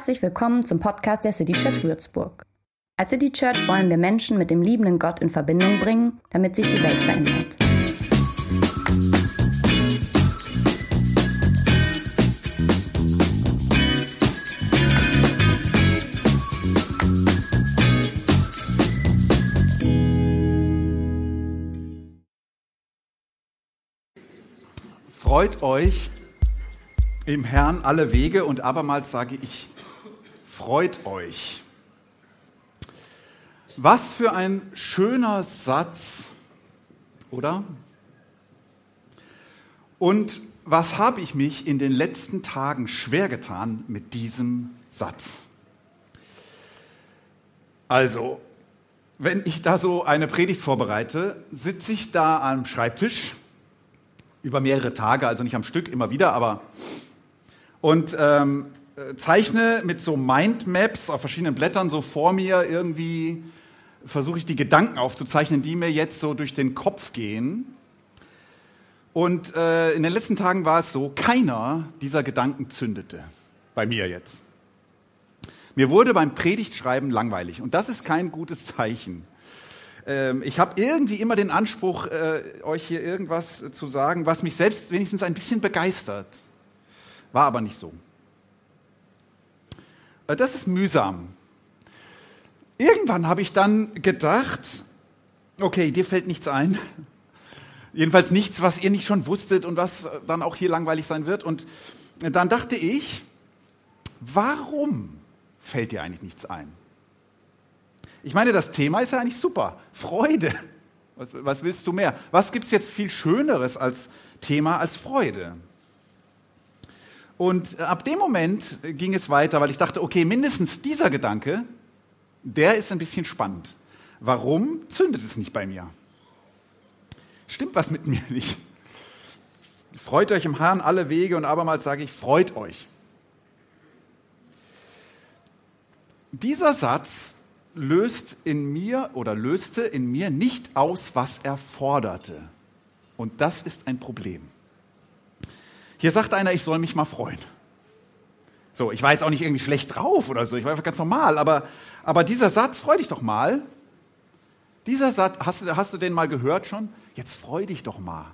Herzlich willkommen zum Podcast der City Church Würzburg. Als City Church wollen wir Menschen mit dem liebenden Gott in Verbindung bringen, damit sich die Welt verändert. Freut euch im Herrn alle Wege und abermals sage ich, freut euch. Was für ein schöner Satz, oder? Und was habe ich mich in den letzten Tagen schwer getan mit diesem Satz? Also, wenn ich da so eine Predigt vorbereite, sitze ich da am Schreibtisch über mehrere Tage, also nicht am Stück, immer wieder, aber und ähm, zeichne mit so Mindmaps auf verschiedenen Blättern so vor mir irgendwie, versuche ich die Gedanken aufzuzeichnen, die mir jetzt so durch den Kopf gehen. Und äh, in den letzten Tagen war es so, keiner dieser Gedanken zündete. Bei mir jetzt. Mir wurde beim Predigtschreiben langweilig. Und das ist kein gutes Zeichen. Ähm, ich habe irgendwie immer den Anspruch, äh, euch hier irgendwas zu sagen, was mich selbst wenigstens ein bisschen begeistert. War aber nicht so. Äh, das ist mühsam. Irgendwann habe ich dann gedacht, okay, dir fällt nichts ein. Jedenfalls nichts, was ihr nicht schon wusstet und was dann auch hier langweilig sein wird. Und dann dachte ich, warum fällt dir eigentlich nichts ein? Ich meine, das Thema ist ja eigentlich super. Freude. Was, was willst du mehr? Was gibt es jetzt viel Schöneres als Thema als Freude? Und ab dem Moment ging es weiter, weil ich dachte, okay, mindestens dieser Gedanke, der ist ein bisschen spannend. Warum zündet es nicht bei mir? Stimmt was mit mir nicht? Freut euch im Herrn alle Wege und abermals sage ich, freut euch. Dieser Satz löst in mir oder löste in mir nicht aus, was er forderte. Und das ist ein Problem. Hier sagt einer, ich soll mich mal freuen. So, ich war jetzt auch nicht irgendwie schlecht drauf oder so, ich war einfach ganz normal, aber, aber dieser Satz, freu dich doch mal. Dieser Satz, hast du, hast du den mal gehört schon? Jetzt freu dich doch mal.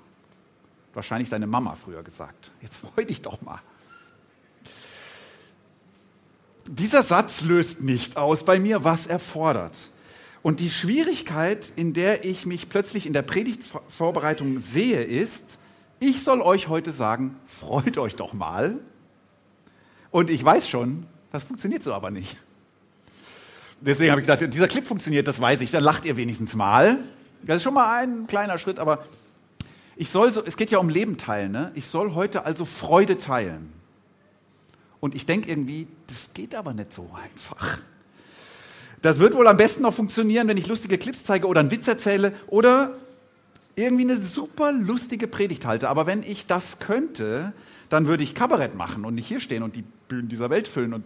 Wahrscheinlich deine Mama früher gesagt. Jetzt freu dich doch mal. Dieser Satz löst nicht aus bei mir, was er fordert. Und die Schwierigkeit, in der ich mich plötzlich in der Predigtvorbereitung sehe, ist, ich soll euch heute sagen, freut euch doch mal. Und ich weiß schon, das funktioniert so aber nicht. Deswegen habe ich gedacht, dieser Clip funktioniert, das weiß ich, dann lacht ihr wenigstens mal. Das ist schon mal ein kleiner Schritt, aber ich soll so, es geht ja um Leben teilen, ne? Ich soll heute also Freude teilen. Und ich denke irgendwie, das geht aber nicht so einfach. Das wird wohl am besten noch funktionieren, wenn ich lustige Clips zeige oder einen Witz erzähle oder irgendwie eine super lustige Predigt halte. Aber wenn ich das könnte, dann würde ich Kabarett machen und nicht hier stehen und die Bühnen dieser Welt füllen. Und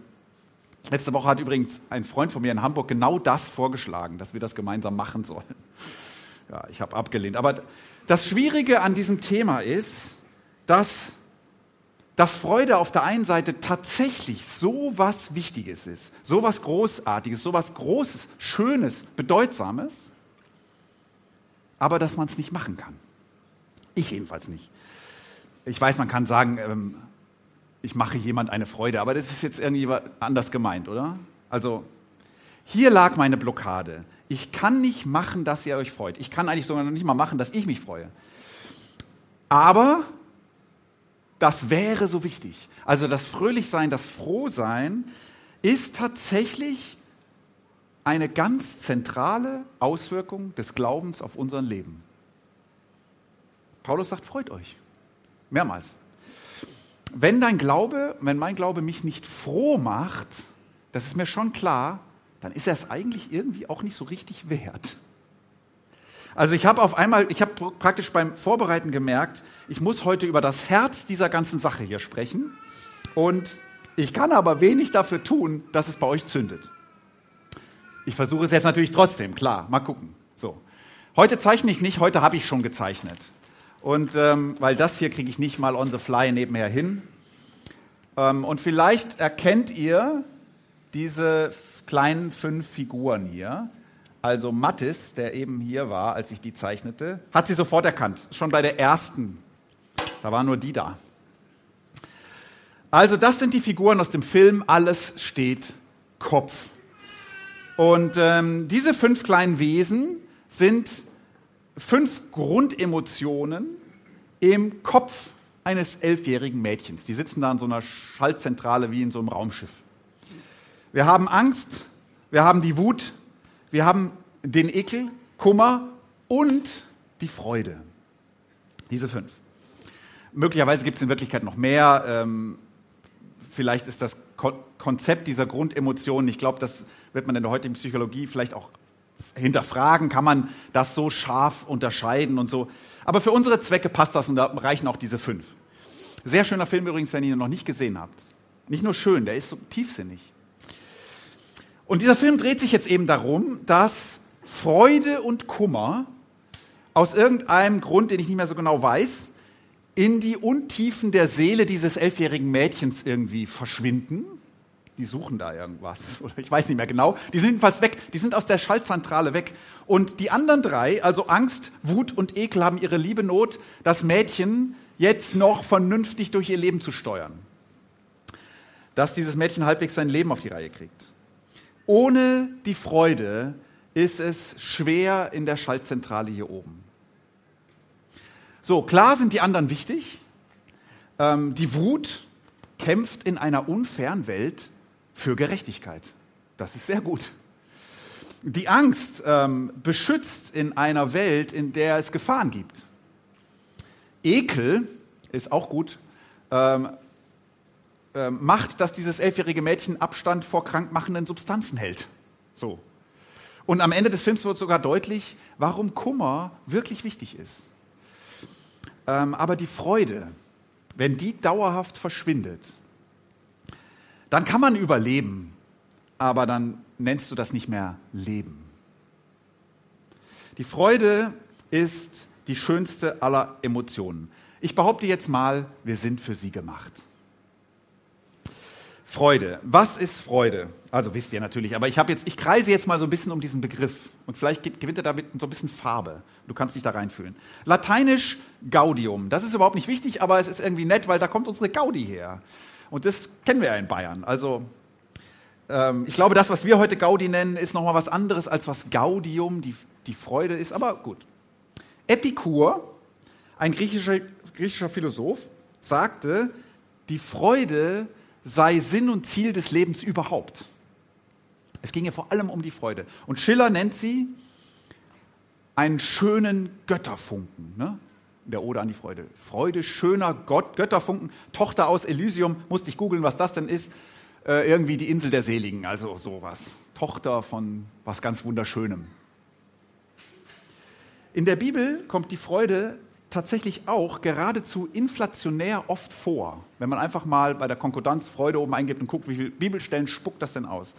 letzte Woche hat übrigens ein Freund von mir in Hamburg genau das vorgeschlagen, dass wir das gemeinsam machen sollen. Ja, ich habe abgelehnt. Aber das Schwierige an diesem Thema ist, dass, dass Freude auf der einen Seite tatsächlich so was Wichtiges ist, so was Großartiges, so was Großes, Schönes, Bedeutsames aber dass man es nicht machen kann. Ich jedenfalls nicht. Ich weiß, man kann sagen, ähm, ich mache jemand eine Freude, aber das ist jetzt irgendwie anders gemeint, oder? Also, hier lag meine Blockade. Ich kann nicht machen, dass ihr euch freut. Ich kann eigentlich sogar noch nicht mal machen, dass ich mich freue. Aber das wäre so wichtig. Also das Fröhlichsein, das Frohsein ist tatsächlich eine ganz zentrale Auswirkung des Glaubens auf unser Leben. Paulus sagt, freut euch. Mehrmals. Wenn dein Glaube, wenn mein Glaube mich nicht froh macht, das ist mir schon klar, dann ist er es eigentlich irgendwie auch nicht so richtig wert. Also ich habe auf einmal, ich habe praktisch beim Vorbereiten gemerkt, ich muss heute über das Herz dieser ganzen Sache hier sprechen und ich kann aber wenig dafür tun, dass es bei euch zündet. Ich versuche es jetzt natürlich trotzdem, klar, mal gucken. So. Heute zeichne ich nicht, heute habe ich schon gezeichnet. Und ähm, weil das hier kriege ich nicht mal on the fly nebenher hin. Ähm, und vielleicht erkennt ihr diese kleinen fünf Figuren hier. Also Mattis, der eben hier war, als ich die zeichnete, hat sie sofort erkannt. Schon bei der ersten. Da waren nur die da. Also das sind die Figuren aus dem Film Alles steht Kopf. Und ähm, diese fünf kleinen Wesen sind fünf Grundemotionen im Kopf eines elfjährigen Mädchens. Die sitzen da in so einer Schaltzentrale wie in so einem Raumschiff. Wir haben Angst, wir haben die Wut, wir haben den Ekel, Kummer und die Freude. Diese fünf. Möglicherweise gibt es in Wirklichkeit noch mehr. Ähm, vielleicht ist das Konzept dieser Grundemotionen, ich glaube, das wird man in der heutigen Psychologie vielleicht auch hinterfragen, kann man das so scharf unterscheiden und so. Aber für unsere Zwecke passt das und da reichen auch diese fünf. Sehr schöner Film übrigens, wenn ihr ihn noch nicht gesehen habt. Nicht nur schön, der ist so tiefsinnig. Und dieser Film dreht sich jetzt eben darum, dass Freude und Kummer aus irgendeinem Grund, den ich nicht mehr so genau weiß, in die Untiefen der Seele dieses elfjährigen Mädchens irgendwie verschwinden. Die suchen da irgendwas, oder ich weiß nicht mehr genau. Die sind jedenfalls weg, die sind aus der Schaltzentrale weg. Und die anderen drei, also Angst, Wut und Ekel, haben ihre liebe Not, das Mädchen jetzt noch vernünftig durch ihr Leben zu steuern. Dass dieses Mädchen halbwegs sein Leben auf die Reihe kriegt. Ohne die Freude ist es schwer in der Schaltzentrale hier oben. So, klar sind die anderen wichtig. Ähm, die Wut kämpft in einer unfairen Welt für Gerechtigkeit. Das ist sehr gut. Die Angst ähm, beschützt in einer Welt, in der es Gefahren gibt. Ekel ist auch gut, ähm, äh, macht, dass dieses elfjährige Mädchen Abstand vor krankmachenden Substanzen hält. So. Und am Ende des Films wird sogar deutlich, warum Kummer wirklich wichtig ist. Ähm, aber die Freude, wenn die dauerhaft verschwindet, dann kann man überleben, aber dann nennst du das nicht mehr Leben. Die Freude ist die schönste aller Emotionen. Ich behaupte jetzt mal, wir sind für sie gemacht. Freude. Was ist Freude? Also wisst ihr natürlich, aber ich habe jetzt, ich kreise jetzt mal so ein bisschen um diesen Begriff und vielleicht gewinnt er damit so ein bisschen Farbe. Du kannst dich da reinfühlen. Lateinisch Gaudium. Das ist überhaupt nicht wichtig, aber es ist irgendwie nett, weil da kommt unsere Gaudi her. Und das kennen wir ja in Bayern. Also ähm, ich glaube, das, was wir heute Gaudi nennen, ist nochmal was anderes als was Gaudium, die, die Freude ist. Aber gut. Epikur, ein griechischer, griechischer Philosoph, sagte, die Freude sei Sinn und Ziel des Lebens überhaupt. Es ging ja vor allem um die Freude. Und Schiller nennt sie einen schönen Götterfunken. Ne? Der Ode an die Freude. Freude, schöner Gott, Götterfunken, Tochter aus Elysium, musste ich googeln, was das denn ist. Äh, irgendwie die Insel der Seligen, also sowas. Tochter von was ganz Wunderschönem. In der Bibel kommt die Freude tatsächlich auch geradezu inflationär oft vor. Wenn man einfach mal bei der Konkordanz Freude oben eingibt und guckt, wie viele Bibelstellen spuckt das denn aus.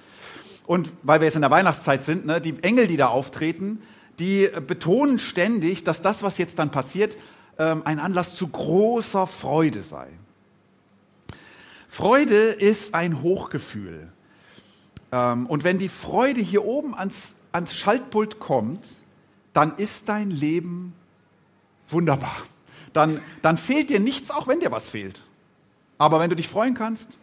Und weil wir jetzt in der Weihnachtszeit sind, ne, die Engel, die da auftreten, die betonen ständig, dass das, was jetzt dann passiert, ein Anlass zu großer Freude sei. Freude ist ein Hochgefühl. Ähm, und wenn die Freude hier oben ans, ans Schaltpult kommt, dann ist dein Leben wunderbar. Dann, dann fehlt dir nichts, auch wenn dir was fehlt. Aber wenn du dich freuen kannst,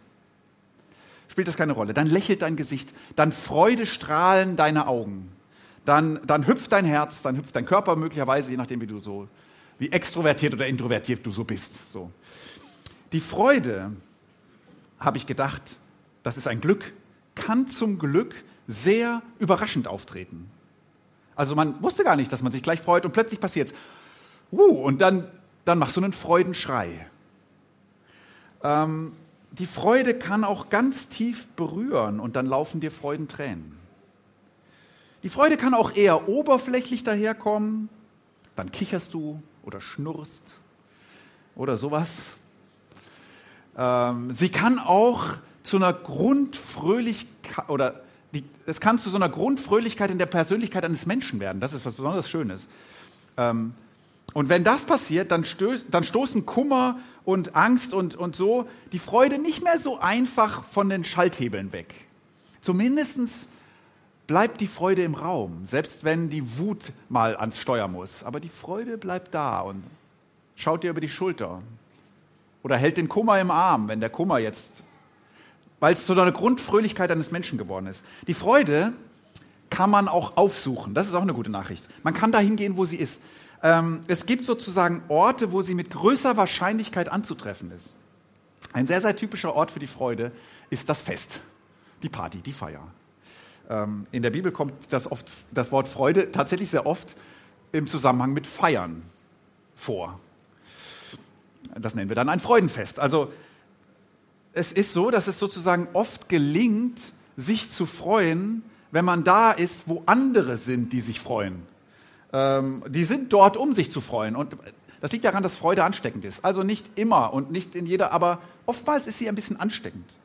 spielt das keine Rolle. Dann lächelt dein Gesicht, dann Freude strahlen deine Augen. Dann, dann hüpft dein Herz, dann hüpft dein Körper möglicherweise, je nachdem, wie du so, wie extrovertiert oder introvertiert du so bist. So. Die Freude, habe ich gedacht, das ist ein Glück, kann zum Glück sehr überraschend auftreten. Also man wusste gar nicht, dass man sich gleich freut und plötzlich passiert es. Uh, und dann, dann machst du einen Freudenschrei. Ähm, die Freude kann auch ganz tief berühren und dann laufen dir Freudentränen. Die Freude kann auch eher oberflächlich daherkommen, dann kicherst du oder schnurrst oder sowas. Ähm, sie kann auch zu einer Grundfröhlichkeit oder die, es kann zu so einer Grundfröhlichkeit in der Persönlichkeit eines Menschen werden. Das ist was besonders Schönes. Ähm, und wenn das passiert, dann, stöß, dann stoßen Kummer und Angst und, und so die Freude nicht mehr so einfach von den Schalthebeln weg. Zumindest bleibt die Freude im Raum, selbst wenn die Wut mal ans Steuer muss. Aber die Freude bleibt da und schaut dir über die Schulter. Oder hält den Kummer im Arm, wenn der Kummer jetzt, weil es zu einer Grundfröhlichkeit eines Menschen geworden ist. Die Freude kann man auch aufsuchen. Das ist auch eine gute Nachricht. Man kann dahin gehen, wo sie ist. Ähm, es gibt sozusagen Orte, wo sie mit größer Wahrscheinlichkeit anzutreffen ist. Ein sehr, sehr typischer Ort für die Freude ist das Fest, die Party, die Feier. Ähm, in der Bibel kommt das, oft, das Wort Freude tatsächlich sehr oft im Zusammenhang mit Feiern vor. Das nennen wir dann ein Freudenfest. Also es ist so, dass es sozusagen oft gelingt, sich zu freuen, wenn man da ist, wo andere sind, die sich freuen. Ähm, die sind dort, um sich zu freuen. Und das liegt daran, dass Freude ansteckend ist. Also nicht immer und nicht in jeder, aber oftmals ist sie ein bisschen ansteckend.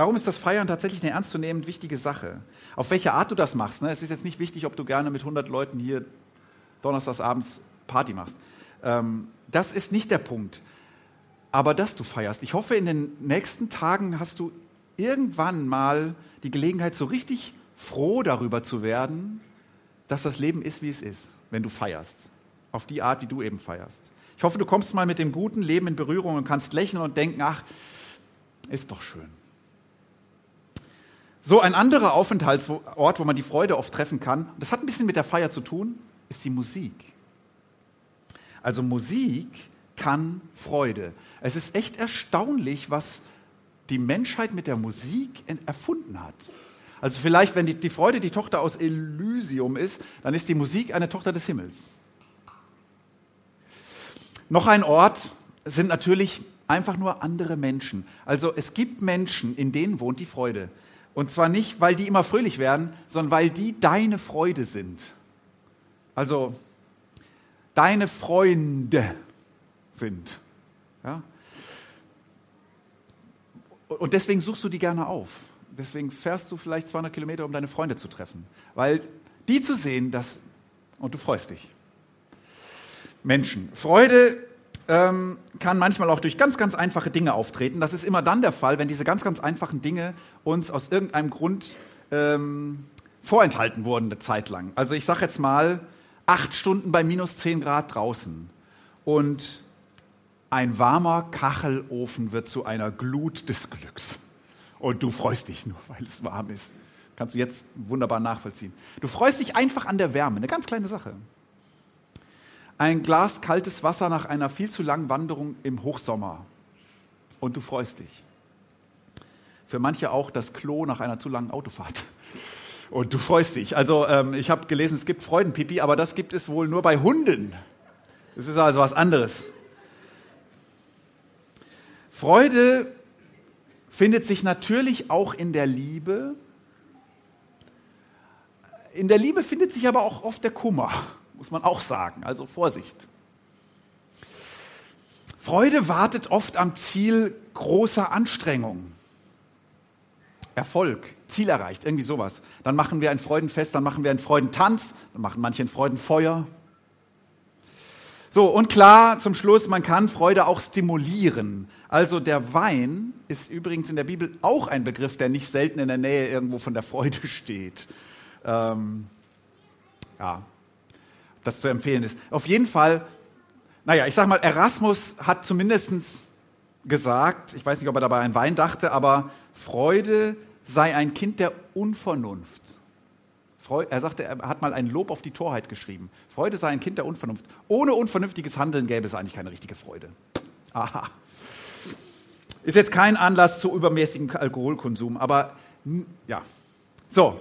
Darum ist das Feiern tatsächlich eine ernstzunehmend wichtige Sache. Auf welche Art du das machst. Ne? Es ist jetzt nicht wichtig, ob du gerne mit 100 Leuten hier donnerstagsabends Party machst. Ähm, das ist nicht der Punkt. Aber dass du feierst. Ich hoffe, in den nächsten Tagen hast du irgendwann mal die Gelegenheit, so richtig froh darüber zu werden, dass das Leben ist, wie es ist, wenn du feierst. Auf die Art, wie du eben feierst. Ich hoffe, du kommst mal mit dem guten Leben in Berührung und kannst lächeln und denken, ach, ist doch schön. So ein anderer Aufenthaltsort, wo man die Freude oft treffen kann, das hat ein bisschen mit der Feier zu tun, ist die Musik. Also Musik kann Freude. Es ist echt erstaunlich, was die Menschheit mit der Musik erfunden hat. Also vielleicht, wenn die, die Freude die Tochter aus Elysium ist, dann ist die Musik eine Tochter des Himmels. Noch ein Ort sind natürlich einfach nur andere Menschen. Also es gibt Menschen, in denen wohnt die Freude. Und zwar nicht, weil die immer fröhlich werden, sondern weil die deine Freude sind. Also deine Freunde sind. Ja? Und deswegen suchst du die gerne auf. Deswegen fährst du vielleicht 200 Kilometer, um deine Freunde zu treffen. Weil die zu sehen, das, und du freust dich. Menschen. Freude ähm, kann manchmal auch durch ganz, ganz einfache Dinge auftreten. Das ist immer dann der Fall, wenn diese ganz, ganz einfachen Dinge uns aus irgendeinem Grund ähm, vorenthalten wurden eine Zeit lang. Also ich sage jetzt mal, acht Stunden bei minus 10 Grad draußen und ein warmer Kachelofen wird zu einer Glut des Glücks. Und du freust dich nur, weil es warm ist. Kannst du jetzt wunderbar nachvollziehen. Du freust dich einfach an der Wärme, eine ganz kleine Sache. Ein Glas kaltes Wasser nach einer viel zu langen Wanderung im Hochsommer. Und du freust dich. Für manche auch das Klo nach einer zu langen Autofahrt. Und du freust dich. Also ähm, ich habe gelesen, es gibt Freudenpipi, aber das gibt es wohl nur bei Hunden. Das ist also was anderes. Freude findet sich natürlich auch in der Liebe. In der Liebe findet sich aber auch oft der Kummer, muss man auch sagen. Also Vorsicht. Freude wartet oft am Ziel großer Anstrengung. Erfolg, Ziel erreicht, irgendwie sowas. Dann machen wir ein Freudenfest, dann machen wir einen Freudentanz, dann machen manche ein Freudenfeuer. So, und klar, zum Schluss, man kann Freude auch stimulieren. Also der Wein ist übrigens in der Bibel auch ein Begriff, der nicht selten in der Nähe irgendwo von der Freude steht. Ähm, ja, das zu empfehlen ist. Auf jeden Fall, naja, ich sag mal, Erasmus hat zumindest gesagt, ich weiß nicht, ob er dabei an Wein dachte, aber Freude sei ein Kind der Unvernunft. Er sagte, er hat mal ein Lob auf die Torheit geschrieben. Freude sei ein Kind der Unvernunft. Ohne unvernünftiges Handeln gäbe es eigentlich keine richtige Freude. Aha. Ist jetzt kein Anlass zu übermäßigem Alkoholkonsum, aber ja. So,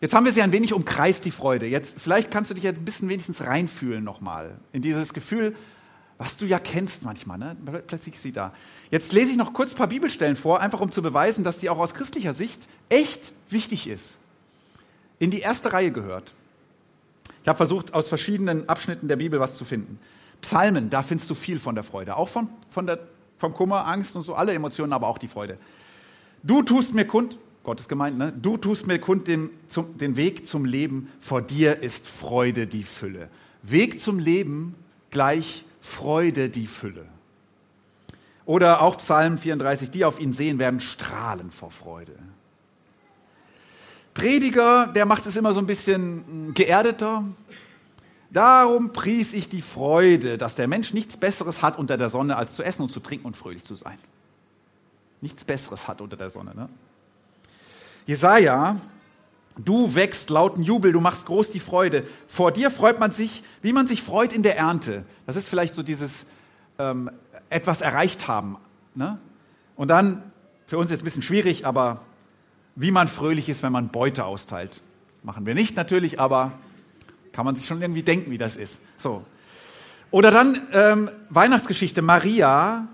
jetzt haben wir sie ein wenig umkreist, die Freude. Jetzt, vielleicht kannst du dich jetzt ein bisschen wenigstens reinfühlen nochmal in dieses Gefühl, was du ja kennst manchmal. Ne? Plötzlich ist sie da. Jetzt lese ich noch kurz ein paar Bibelstellen vor, einfach um zu beweisen, dass die auch aus christlicher Sicht echt wichtig ist in die erste Reihe gehört. Ich habe versucht, aus verschiedenen Abschnitten der Bibel was zu finden. Psalmen, da findest du viel von der Freude. Auch von, von der, vom Kummer, Angst und so, alle Emotionen, aber auch die Freude. Du tust mir kund, Gott ist gemeint, ne? Du tust mir kund den, zum, den Weg zum Leben, vor dir ist Freude die Fülle. Weg zum Leben gleich Freude die Fülle. Oder auch Psalm 34, die auf ihn sehen, werden strahlen vor Freude. Prediger, der macht es immer so ein bisschen hm, geerdeter. Darum pries ich die Freude, dass der Mensch nichts Besseres hat unter der Sonne, als zu essen und zu trinken und fröhlich zu sein. Nichts Besseres hat unter der Sonne. Ne? Jesaja, du wächst lauten Jubel, du machst groß die Freude. Vor dir freut man sich, wie man sich freut in der Ernte. Das ist vielleicht so dieses ähm, etwas erreicht haben. Ne? Und dann, für uns jetzt ein bisschen schwierig, aber wie man fröhlich ist, wenn man Beute austeilt. Machen wir nicht natürlich, aber kann man sich schon irgendwie denken, wie das ist. So. Oder dann ähm, Weihnachtsgeschichte Maria,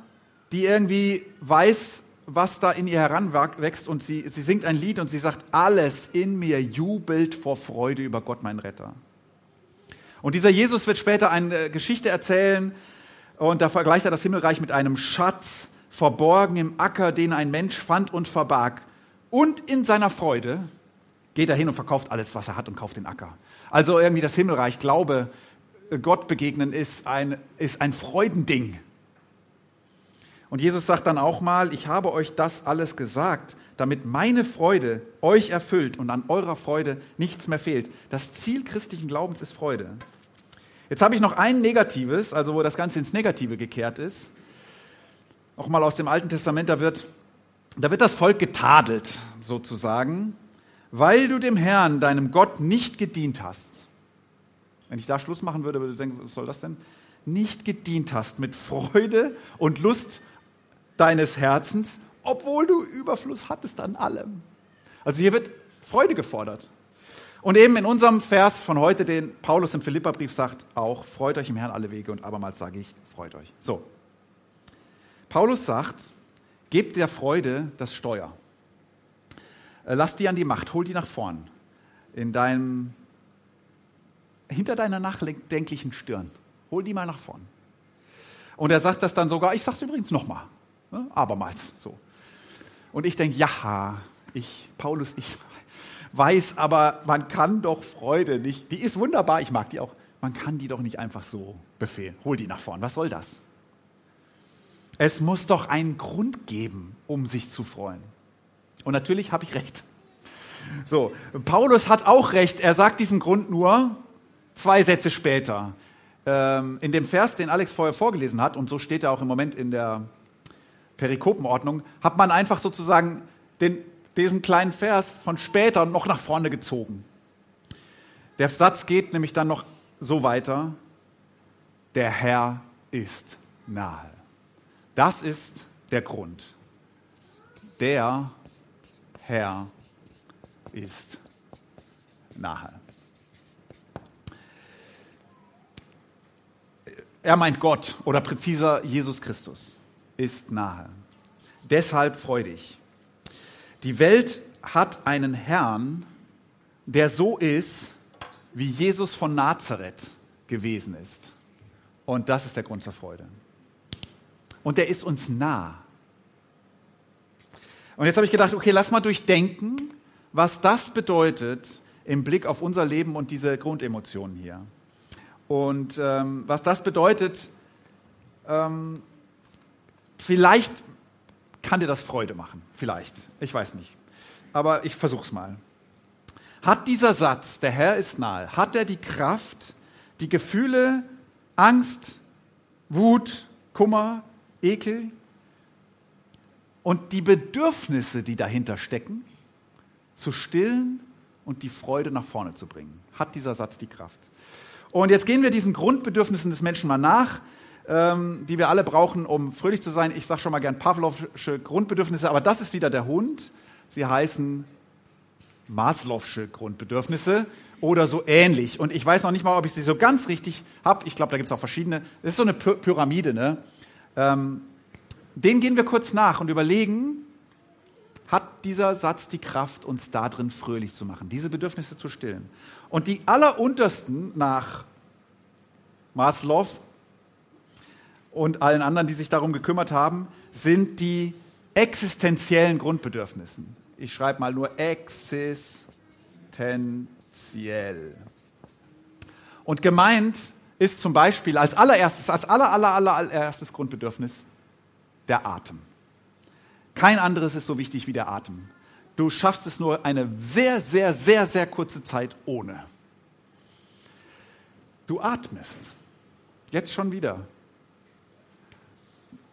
die irgendwie weiß, was da in ihr heranwächst und sie, sie singt ein Lied und sie sagt, alles in mir jubelt vor Freude über Gott, mein Retter. Und dieser Jesus wird später eine Geschichte erzählen und da vergleicht er das Himmelreich mit einem Schatz, verborgen im Acker, den ein Mensch fand und verbarg. Und in seiner Freude geht er hin und verkauft alles, was er hat und kauft den Acker. Also irgendwie das Himmelreich, Glaube, Gott begegnen ist ein, ist ein Freudending. Und Jesus sagt dann auch mal, ich habe euch das alles gesagt, damit meine Freude euch erfüllt und an eurer Freude nichts mehr fehlt. Das Ziel christlichen Glaubens ist Freude. Jetzt habe ich noch ein Negatives, also wo das Ganze ins Negative gekehrt ist. Auch mal aus dem Alten Testament, da wird, da wird das Volk getadelt, sozusagen weil du dem Herrn, deinem Gott, nicht gedient hast. Wenn ich da Schluss machen würde, würde ich denken, was soll das denn? Nicht gedient hast mit Freude und Lust deines Herzens, obwohl du Überfluss hattest an allem. Also hier wird Freude gefordert. Und eben in unserem Vers von heute, den Paulus im Philipperbrief sagt, auch, freut euch im Herrn alle Wege und abermals sage ich, freut euch. So. Paulus sagt, gebt der Freude das Steuer. Äh, lass die an die Macht, hol die nach vorn. In deinem, hinter deiner nachdenklichen Stirn. Hol die mal nach vorn. Und er sagt das dann sogar, ich sag's übrigens nochmal, ne? abermals so. Und ich denke, ja, ich, Paulus, ich weiß, aber man kann doch Freude nicht, die ist wunderbar, ich mag die auch, man kann die doch nicht einfach so befehlen. Hol die nach vorn, was soll das? Es muss doch einen Grund geben, um sich zu freuen. Und natürlich habe ich recht. So, Paulus hat auch recht. Er sagt diesen Grund nur zwei Sätze später. Ähm, in dem Vers, den Alex vorher vorgelesen hat, und so steht er auch im Moment in der Perikopenordnung, hat man einfach sozusagen den, diesen kleinen Vers von später noch nach vorne gezogen. Der Satz geht nämlich dann noch so weiter. Der Herr ist nahe. Das ist der Grund. Der Herr ist nahe. Er meint Gott oder präziser Jesus Christus ist nahe. Deshalb freu dich. Die Welt hat einen Herrn, der so ist, wie Jesus von Nazareth gewesen ist. Und das ist der Grund zur Freude. Und er ist uns nah. Und jetzt habe ich gedacht, okay, lass mal durchdenken, was das bedeutet im Blick auf unser Leben und diese Grundemotionen hier. Und ähm, was das bedeutet, ähm, vielleicht kann dir das Freude machen. Vielleicht. Ich weiß nicht. Aber ich versuche es mal. Hat dieser Satz, der Herr ist nahe, hat er die Kraft, die Gefühle Angst, Wut, Kummer, Ekel, und die Bedürfnisse, die dahinter stecken, zu stillen und die Freude nach vorne zu bringen. Hat dieser Satz die Kraft. Und jetzt gehen wir diesen Grundbedürfnissen des Menschen mal nach, ähm, die wir alle brauchen, um fröhlich zu sein. Ich sage schon mal gern Pavlovsche Grundbedürfnisse, aber das ist wieder der Hund. Sie heißen Maslow'sche Grundbedürfnisse oder so ähnlich. Und ich weiß noch nicht mal, ob ich sie so ganz richtig habe. Ich glaube, da gibt es auch verschiedene. Das ist so eine Pyramide. Ne? Ähm, den gehen wir kurz nach und überlegen, hat dieser Satz die Kraft, uns darin fröhlich zu machen, diese Bedürfnisse zu stillen. Und die alleruntersten nach Maslow und allen anderen, die sich darum gekümmert haben, sind die existenziellen Grundbedürfnisse. Ich schreibe mal nur existenziell. Und gemeint ist zum Beispiel als allererstes, als aller, aller, aller, allererstes Grundbedürfnis der Atem. Kein anderes ist so wichtig wie der Atem. du schaffst es nur eine sehr, sehr, sehr, sehr kurze Zeit ohne. Du atmest. Jetzt schon wieder.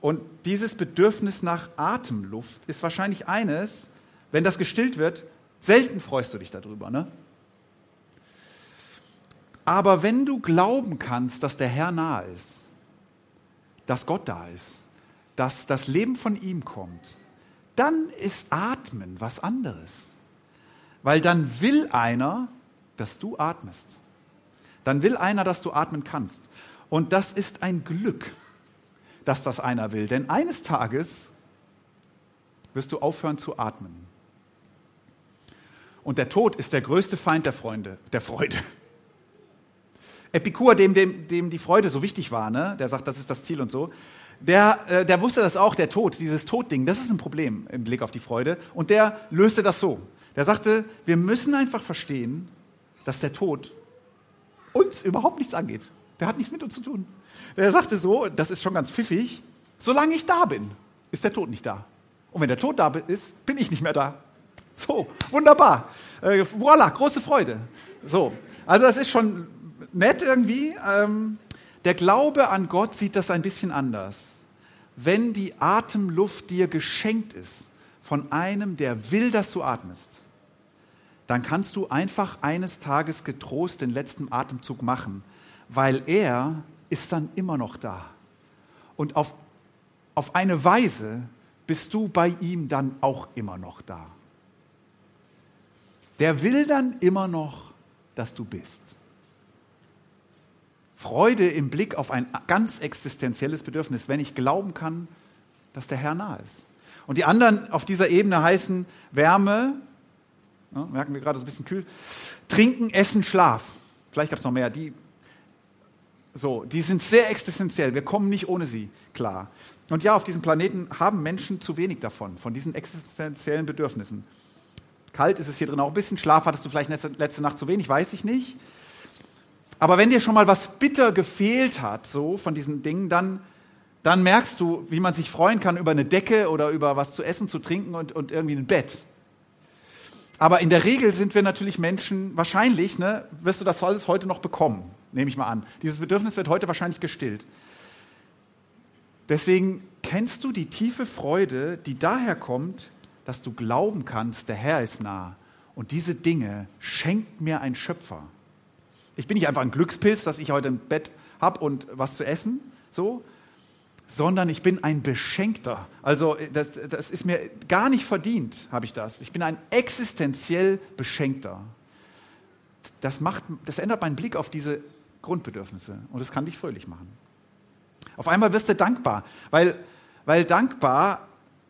Und dieses Bedürfnis nach Atemluft ist wahrscheinlich eines, wenn das gestillt wird, selten freust du dich darüber. Ne? Aber wenn du glauben kannst, dass der Herr nahe ist, dass Gott da ist, dass das Leben von ihm kommt, dann ist Atmen was anderes. Weil dann will einer, dass du atmest. Dann will einer, dass du atmen kannst. Und das ist ein Glück dass das einer will. Denn eines Tages wirst du aufhören zu atmen. Und der Tod ist der größte Feind der Freunde, der Freude. Epikur, dem, dem, dem die Freude so wichtig war, ne? der sagt, das ist das Ziel und so, der, äh, der wusste das auch, der Tod, dieses Todding, das ist ein Problem im Blick auf die Freude. Und der löste das so. Der sagte, wir müssen einfach verstehen, dass der Tod uns überhaupt nichts angeht. Der hat nichts mit uns zu tun. Der sagte so, das ist schon ganz pfiffig, solange ich da bin, ist der Tod nicht da. Und wenn der Tod da ist, bin ich nicht mehr da. So, wunderbar. Äh, voila, große Freude. So, also das ist schon nett irgendwie. Ähm, der Glaube an Gott sieht das ein bisschen anders. Wenn die Atemluft dir geschenkt ist von einem, der will, dass du atmest, dann kannst du einfach eines Tages getrost den letzten Atemzug machen, weil er ist dann immer noch da. Und auf, auf eine Weise bist du bei ihm dann auch immer noch da. Der will dann immer noch, dass du bist. Freude im Blick auf ein ganz existenzielles Bedürfnis, wenn ich glauben kann, dass der Herr nah ist. Und die anderen auf dieser Ebene heißen Wärme, ja, merken wir gerade so ein bisschen kühl, Trinken, Essen, Schlaf. Vielleicht gab es noch mehr, die so, die sind sehr existenziell. Wir kommen nicht ohne sie klar. Und ja, auf diesem Planeten haben Menschen zu wenig davon, von diesen existenziellen Bedürfnissen. Kalt ist es hier drin auch ein bisschen. Schlaf hattest du vielleicht letzte Nacht zu wenig, weiß ich nicht. Aber wenn dir schon mal was bitter gefehlt hat, so von diesen Dingen, dann, dann merkst du, wie man sich freuen kann über eine Decke oder über was zu essen, zu trinken und, und irgendwie ein Bett. Aber in der Regel sind wir natürlich Menschen, wahrscheinlich, ne, wirst du das alles heute noch bekommen nehme ich mal an. Dieses Bedürfnis wird heute wahrscheinlich gestillt. Deswegen kennst du die tiefe Freude, die daher kommt, dass du glauben kannst, der Herr ist nah. Und diese Dinge schenkt mir ein Schöpfer. Ich bin nicht einfach ein Glückspilz, dass ich heute ein Bett habe und was zu essen, so, sondern ich bin ein Beschenkter. Also das, das ist mir gar nicht verdient, habe ich das. Ich bin ein existenziell Beschenkter. Das, macht, das ändert meinen Blick auf diese Grundbedürfnisse und es kann dich fröhlich machen. Auf einmal wirst du dankbar, weil, weil dankbar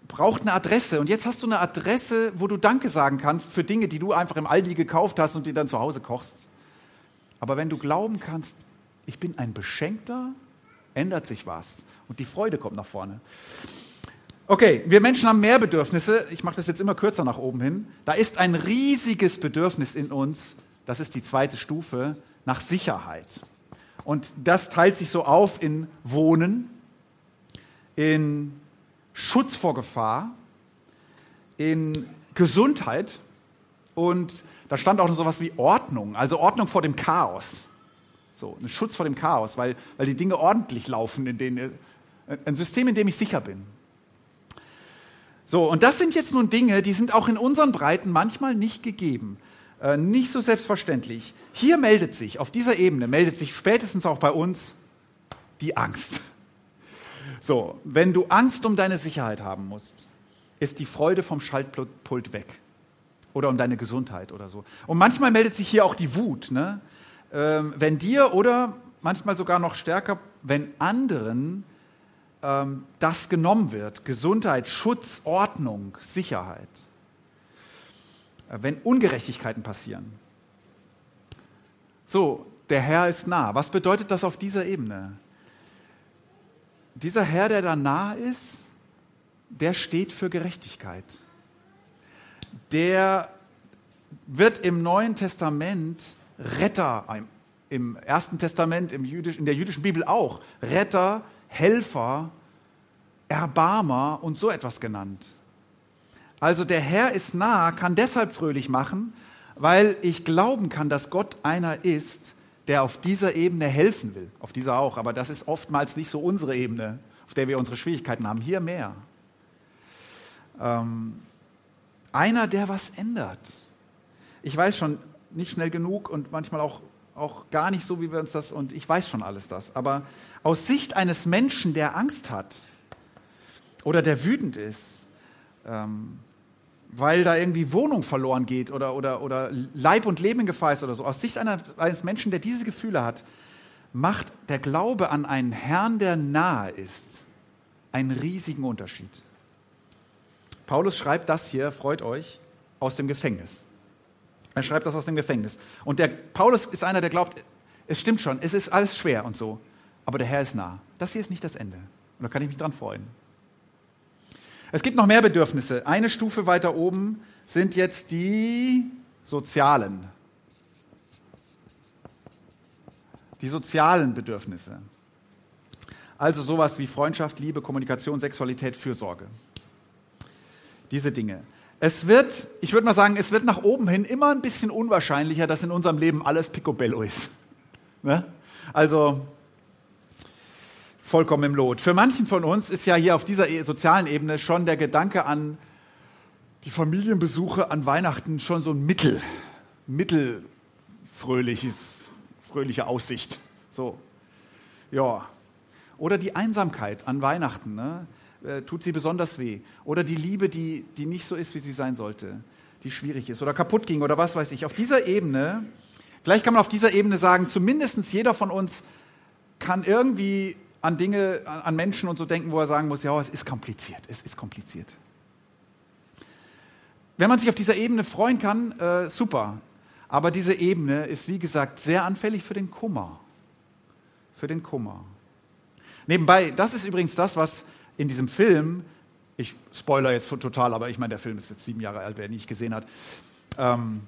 braucht eine Adresse. Und jetzt hast du eine Adresse, wo du Danke sagen kannst für Dinge, die du einfach im Aldi gekauft hast und die dann zu Hause kochst. Aber wenn du glauben kannst, ich bin ein Beschenkter, ändert sich was und die Freude kommt nach vorne. Okay, wir Menschen haben mehr Bedürfnisse. Ich mache das jetzt immer kürzer nach oben hin. Da ist ein riesiges Bedürfnis in uns. Das ist die zweite Stufe nach Sicherheit. Und das teilt sich so auf in Wohnen, in Schutz vor Gefahr, in Gesundheit und da stand auch noch so etwas wie Ordnung, also Ordnung vor dem Chaos. So, ein Schutz vor dem Chaos, weil, weil die Dinge ordentlich laufen, in denen, ein System, in dem ich sicher bin. So, und das sind jetzt nun Dinge, die sind auch in unseren Breiten manchmal nicht gegeben. Äh, nicht so selbstverständlich. Hier meldet sich, auf dieser Ebene meldet sich spätestens auch bei uns die Angst. So, wenn du Angst um deine Sicherheit haben musst, ist die Freude vom Schaltpult weg. Oder um deine Gesundheit oder so. Und manchmal meldet sich hier auch die Wut. Ne? Ähm, wenn dir oder manchmal sogar noch stärker, wenn anderen ähm, das genommen wird. Gesundheit, Schutz, Ordnung, Sicherheit. Äh, wenn Ungerechtigkeiten passieren. So, der Herr ist nah. Was bedeutet das auf dieser Ebene? Dieser Herr, der da nah ist, der steht für Gerechtigkeit. Der wird im Neuen Testament Retter, im Ersten Testament, im Jüdisch, in der jüdischen Bibel auch, Retter, Helfer, Erbarmer und so etwas genannt. Also der Herr ist nah, kann deshalb fröhlich machen, weil ich glauben kann, dass Gott einer ist, der auf dieser Ebene helfen will. Auf dieser auch, aber das ist oftmals nicht so unsere Ebene, auf der wir unsere Schwierigkeiten haben. Hier mehr. Ähm, einer, der was ändert. Ich weiß schon nicht schnell genug und manchmal auch, auch gar nicht so, wie wir uns das, und ich weiß schon alles das. Aber aus Sicht eines Menschen, der Angst hat oder der wütend ist, ähm, weil da irgendwie Wohnung verloren geht oder, oder, oder Leib und Leben in Gefahr ist oder so. Aus Sicht eines Menschen, der diese Gefühle hat, macht der Glaube an einen Herrn, der nahe ist, einen riesigen Unterschied. Paulus schreibt das hier, freut euch, aus dem Gefängnis. Er schreibt das aus dem Gefängnis. Und der Paulus ist einer, der glaubt, es stimmt schon, es ist alles schwer und so, aber der Herr ist nah. Das hier ist nicht das Ende. Und da kann ich mich dran freuen. Es gibt noch mehr Bedürfnisse. Eine Stufe weiter oben sind jetzt die sozialen. Die sozialen Bedürfnisse. Also sowas wie Freundschaft, Liebe, Kommunikation, Sexualität, Fürsorge. Diese Dinge. Es wird, ich würde mal sagen, es wird nach oben hin immer ein bisschen unwahrscheinlicher, dass in unserem Leben alles picobello ist. Ne? Also vollkommen im Lot. Für manchen von uns ist ja hier auf dieser e-, sozialen Ebene schon der Gedanke an die Familienbesuche an Weihnachten schon so ein Mittel, mittelfröhliches, fröhliche Aussicht. So, ja. Oder die Einsamkeit an Weihnachten, ne? äh, tut sie besonders weh. Oder die Liebe, die, die nicht so ist, wie sie sein sollte, die schwierig ist oder kaputt ging oder was weiß ich. Auf dieser Ebene, vielleicht kann man auf dieser Ebene sagen, zumindest jeder von uns kann irgendwie an Dinge, an Menschen und so denken, wo er sagen muss, ja, es ist kompliziert, es ist kompliziert. Wenn man sich auf dieser Ebene freuen kann, äh, super. Aber diese Ebene ist, wie gesagt, sehr anfällig für den Kummer. Für den Kummer. Nebenbei, das ist übrigens das, was in diesem Film, ich spoiler jetzt total, aber ich meine, der Film ist jetzt sieben Jahre alt, wer ihn nicht gesehen hat. Ähm,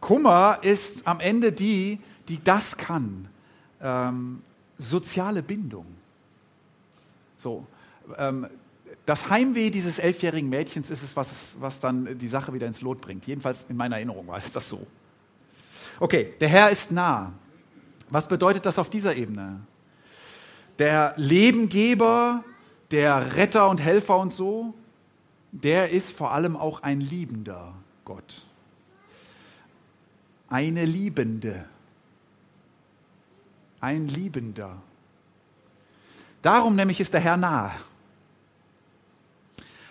Kummer ist am Ende die, die das kann. Ähm, soziale Bindung. So, ähm, das Heimweh dieses elfjährigen Mädchens ist es was, was dann die Sache wieder ins Lot bringt. Jedenfalls in meiner Erinnerung war es das so. Okay, der Herr ist nah. Was bedeutet das auf dieser Ebene? Der Lebengeber, der Retter und Helfer und so, der ist vor allem auch ein liebender Gott. Eine Liebende ein Liebender. Darum nämlich ist der Herr nahe.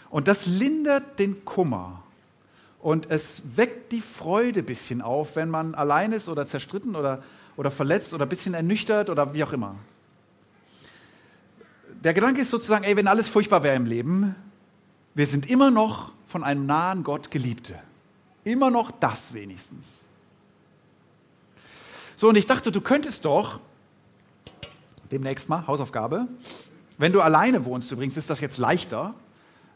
Und das lindert den Kummer. Und es weckt die Freude ein bisschen auf, wenn man allein ist oder zerstritten oder, oder verletzt oder ein bisschen ernüchtert oder wie auch immer. Der Gedanke ist sozusagen, ey, wenn alles furchtbar wäre im Leben, wir sind immer noch von einem nahen Gott Geliebte. Immer noch das wenigstens. So, und ich dachte, du könntest doch demnächst mal, Hausaufgabe. Wenn du alleine wohnst, übrigens ist das jetzt leichter.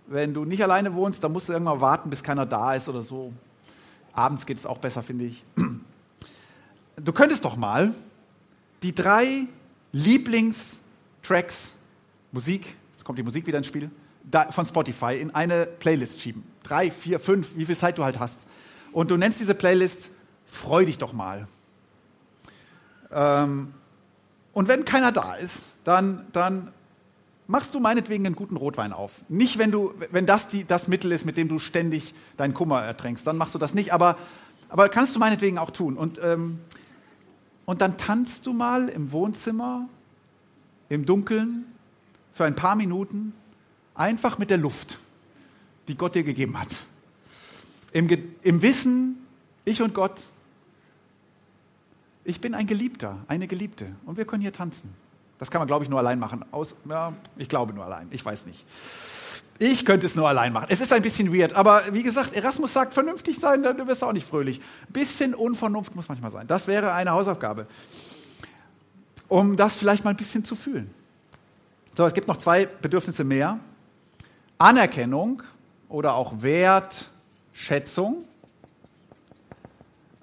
Wenn du nicht alleine wohnst, dann musst du irgendwann warten, bis keiner da ist oder so. Abends geht es auch besser, finde ich. Du könntest doch mal die drei Lieblingstracks, Musik, jetzt kommt die Musik wieder ins Spiel, von Spotify in eine Playlist schieben. Drei, vier, fünf, wie viel Zeit du halt hast. Und du nennst diese Playlist Freu dich doch mal. Ähm, und wenn keiner da ist, dann, dann machst du meinetwegen einen guten Rotwein auf. Nicht, wenn, du, wenn das die, das Mittel ist, mit dem du ständig deinen Kummer ertränkst, dann machst du das nicht, aber, aber kannst du meinetwegen auch tun. Und, ähm, und dann tanzt du mal im Wohnzimmer, im Dunkeln, für ein paar Minuten, einfach mit der Luft, die Gott dir gegeben hat. Im, im Wissen, ich und Gott, ich bin ein Geliebter, eine Geliebte und wir können hier tanzen. Das kann man, glaube ich, nur allein machen. Aus, ja, ich glaube nur allein, ich weiß nicht. Ich könnte es nur allein machen. Es ist ein bisschen weird, aber wie gesagt, Erasmus sagt, vernünftig sein, dann wirst du auch nicht fröhlich. Bisschen Unvernunft muss manchmal sein. Das wäre eine Hausaufgabe, um das vielleicht mal ein bisschen zu fühlen. So, es gibt noch zwei Bedürfnisse mehr. Anerkennung oder auch Wertschätzung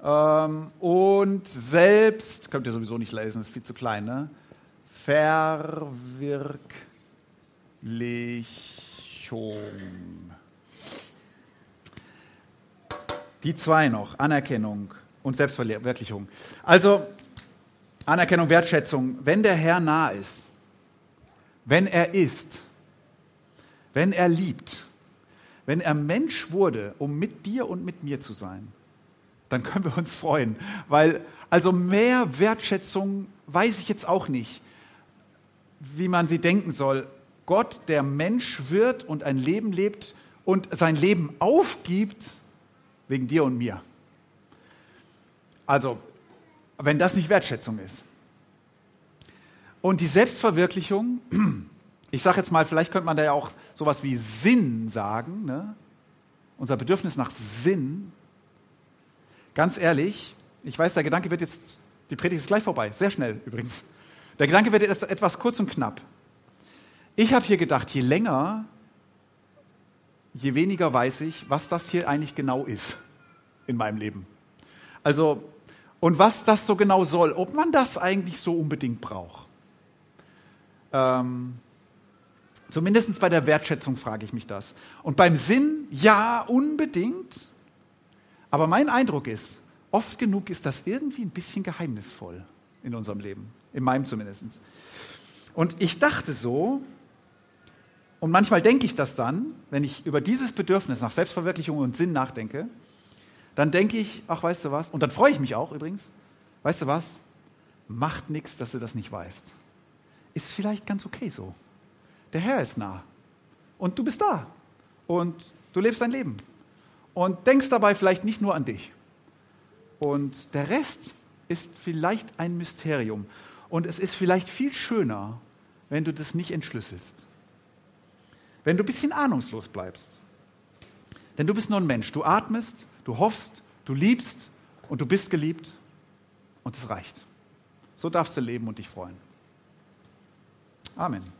ähm, und selbst, könnt ihr sowieso nicht lesen, ist viel zu klein, ne? Verwirklichung. Die zwei noch, Anerkennung und Selbstverwirklichung. Also Anerkennung, Wertschätzung, wenn der Herr nah ist, wenn er ist, wenn er liebt, wenn er Mensch wurde, um mit dir und mit mir zu sein, dann können wir uns freuen, weil also mehr Wertschätzung weiß ich jetzt auch nicht, wie man sie denken soll. Gott, der Mensch wird und ein Leben lebt und sein Leben aufgibt wegen dir und mir. Also, wenn das nicht Wertschätzung ist. Und die Selbstverwirklichung, ich sage jetzt mal, vielleicht könnte man da ja auch sowas wie Sinn sagen, ne? unser Bedürfnis nach Sinn. Ganz ehrlich, ich weiß, der Gedanke wird jetzt, die Predigt ist gleich vorbei, sehr schnell übrigens. Der Gedanke wird jetzt etwas kurz und knapp. Ich habe hier gedacht, je länger, je weniger weiß ich, was das hier eigentlich genau ist in meinem Leben. Also, und was das so genau soll, ob man das eigentlich so unbedingt braucht. Ähm, Zumindest bei der Wertschätzung frage ich mich das. Und beim Sinn, ja, unbedingt. Aber mein Eindruck ist, oft genug ist das irgendwie ein bisschen geheimnisvoll in unserem Leben, in meinem zumindest. Und ich dachte so, und manchmal denke ich das dann, wenn ich über dieses Bedürfnis nach Selbstverwirklichung und Sinn nachdenke, dann denke ich, ach, weißt du was, und dann freue ich mich auch übrigens, weißt du was, macht nichts, dass du das nicht weißt. Ist vielleicht ganz okay so. Der Herr ist nah. Und du bist da. Und du lebst dein Leben. Und denkst dabei vielleicht nicht nur an dich. Und der Rest ist vielleicht ein Mysterium. Und es ist vielleicht viel schöner, wenn du das nicht entschlüsselst. Wenn du ein bisschen ahnungslos bleibst. Denn du bist nur ein Mensch. Du atmest, du hoffst, du liebst und du bist geliebt. Und es reicht. So darfst du leben und dich freuen. Amen.